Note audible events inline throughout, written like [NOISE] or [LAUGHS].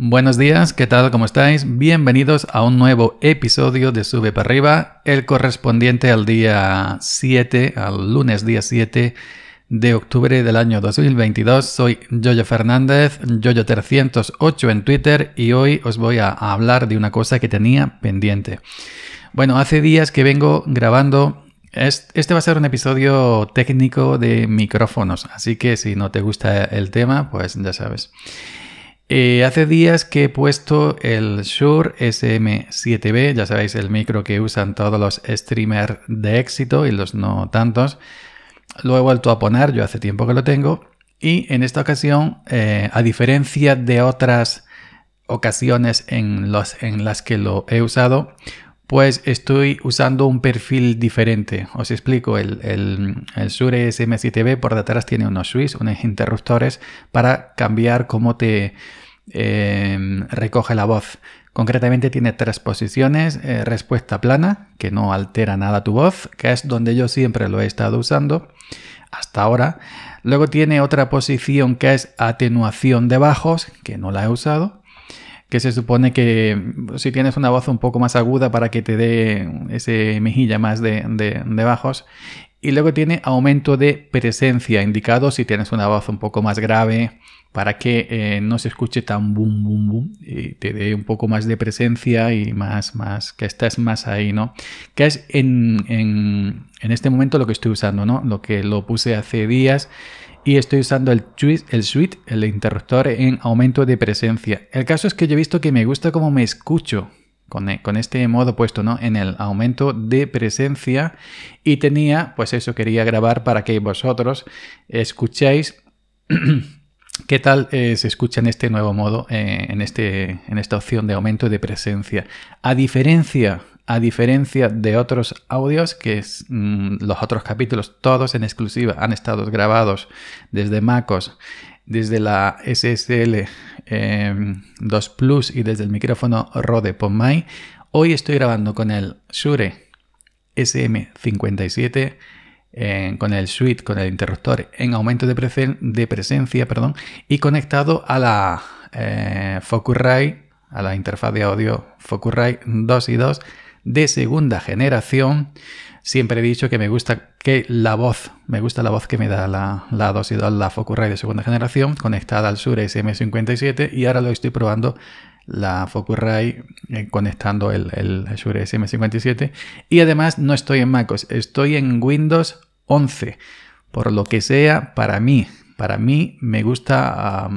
Buenos días, ¿qué tal? ¿Cómo estáis? Bienvenidos a un nuevo episodio de Sube para arriba, el correspondiente al día 7, al lunes día 7 de octubre del año 2022. Soy Jojo Fernández, Jojo308 en Twitter y hoy os voy a hablar de una cosa que tenía pendiente. Bueno, hace días que vengo grabando este va a ser un episodio técnico de micrófonos, así que si no te gusta el tema, pues ya sabes. Eh, hace días que he puesto el Shure SM7B, ya sabéis, el micro que usan todos los streamers de éxito y los no tantos. Lo he vuelto a poner, yo hace tiempo que lo tengo. Y en esta ocasión, eh, a diferencia de otras ocasiones en, en las que lo he usado, pues estoy usando un perfil diferente. Os explico, el, el, el Shure SM7B por detrás tiene unos switches, unos interruptores para cambiar cómo te Em, recoge la voz. Concretamente tiene tres posiciones, eh, respuesta plana, que no altera nada tu voz, que es donde yo siempre lo he estado usando hasta ahora. Luego tiene otra posición que es atenuación de bajos, que no la he usado, que se supone que si tienes una voz un poco más aguda para que te dé ese mejilla más de, de bajos. Y luego tiene aumento de presencia, indicado si tienes una voz un poco más grave, para que eh, no se escuche tan boom, boom, boom, y te dé un poco más de presencia y más, más, que estés más ahí, ¿no? Que es en, en, en este momento lo que estoy usando, ¿no? Lo que lo puse hace días y estoy usando el, el suite, el interruptor en aumento de presencia. El caso es que yo he visto que me gusta cómo me escucho con, con, este modo puesto ¿no? en el aumento de presencia y tenía, pues eso quería grabar para que vosotros escuchéis [CLEARS THROAT] ¿Qué tal eh, se escucha en este nuevo modo, eh, en, este, en esta opción de aumento de presencia? A diferencia, a diferencia de otros audios, que mm, los otros capítulos, todos en exclusiva, han estado grabados desde MacOS, desde la SSL 2 em, Plus y desde el micrófono Rode PodMic. Hoy estoy grabando con el Shure SM57 con el suite, con el interruptor en aumento de, de presencia perdón, y conectado a la eh, Focusrite, a la interfaz de audio Focusrite 2 y 2 de segunda generación. Siempre he dicho que me gusta que la voz, me gusta la voz que me da la, la 2 y 2, la Focusrite de segunda generación, conectada al Shure SM57 y ahora lo estoy probando la Focusrite eh, conectando el, el Shure SM57 y además no estoy en MacOS, estoy en Windows 11. Por lo que sea, para mí, para mí me gusta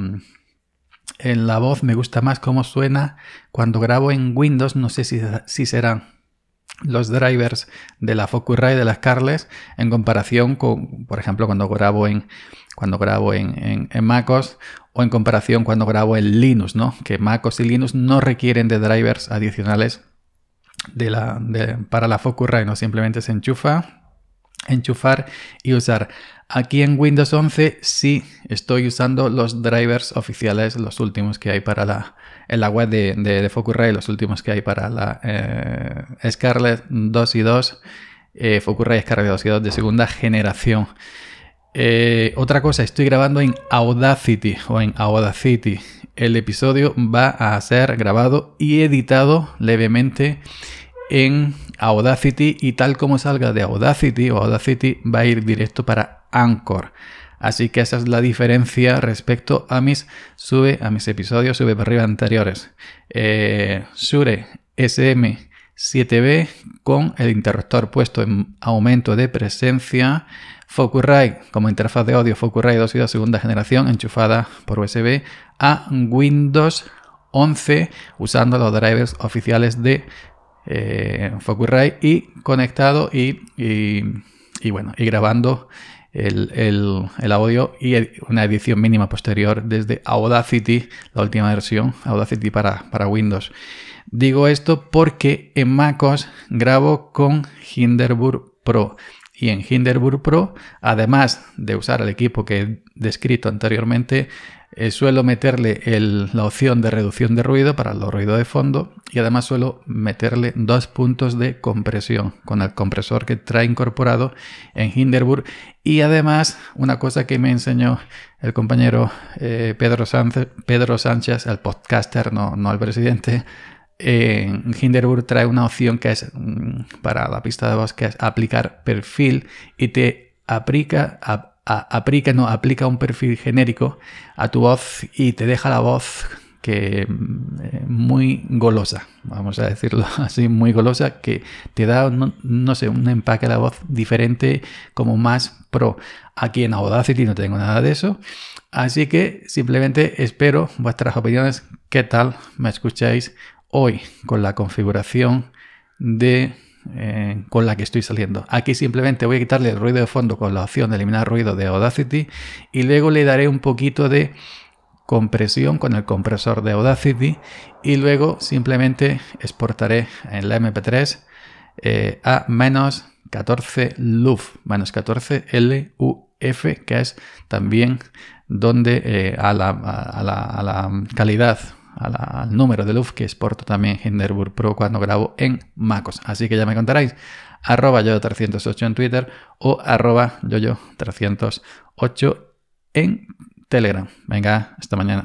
en la voz, me gusta más cómo suena cuando grabo en Windows, no sé si, si serán los drivers de la Focusrite de las Carles en comparación con, por ejemplo, cuando grabo en cuando grabo en, en, MacOS o en comparación cuando grabo en Linux, ¿no? Que MacOS y Linux no requieren de drivers adicionales de la, para la Focusrite, no simplemente se enchufa enchufar y usar. Aquí en Windows 11 sí estoy usando los drivers oficiales, los últimos que hay para la, en la web de, de, los últimos que hay para la eh, Scarlett 2 y 2, eh, Focusrite Scarlett 2 y 2 de segunda generación. Eh, otra cosa, estoy grabando en Audacity o en Audacity. El episodio va a ser grabado y editado levemente en Audacity y tal como salga de Audacity o Audacity va a ir directo para Anchor. Así que esa es la diferencia respecto a mis sube a mis episodios sube para arriba anteriores. Eh, Shure SM7B con el interruptor puesto en aumento de presencia. Focusrite como interfaz de audio Focusrite 2 y 2 segunda generación enchufada por USB a Windows 11 usando los drivers oficiales de eh, Focusrite y conectado y, y, bueno, y grabando el, audio y una edición mínima posterior desde Audacity, la última versión, Audacity para, para Windows. Digo esto porque en MacOS grabo con Hinderburg Pro. Y en Hinderburg Pro, además de usar el equipo que he descrito anteriormente, eh, suelo meterle la opción de reducción de ruido para los ruidos de fondo y además suelo meterle dos puntos de compresión con el compresor que trae incorporado en Hinderburg y además una cosa que me enseñó el compañero eh, Pedro, Sánchez, Pedro Sánchez, el podcaster, no, no el presidente, en Hinderburg trae una opción que es mm, para la pista de voz que es aplicar perfil y te aplica, aplica, no, aplica un perfil genérico a tu voz y te deja la voz que mm, eh, muy golosa, vamos a decirlo [LAUGHS] así, muy golosa, que te da, no, sé, un empaque de la voz diferente, como más pro. Aquí en Audacity no tengo nada de eso, así que simplemente espero vuestras opiniones, qué tal me escucháis hoy con la configuración de eh, con la que estoy saliendo. Aquí simplemente voy a quitarle el ruido de fondo con la opción de eliminar ruido de Audacity y luego le daré un poquito de compresión con el compresor de Audacity y luego simplemente exportaré en la MP3 eh, a menos 14 LUF, menos 14 LUF, que es también donde eh, a, la, calidad al número de luz que exporto también Hinderburg Pro cuando grabo en MacOS. Así que ya me contaréis. Arroba yo308 en Twitter o arroba yo308 en Telegram. Venga, hasta mañana.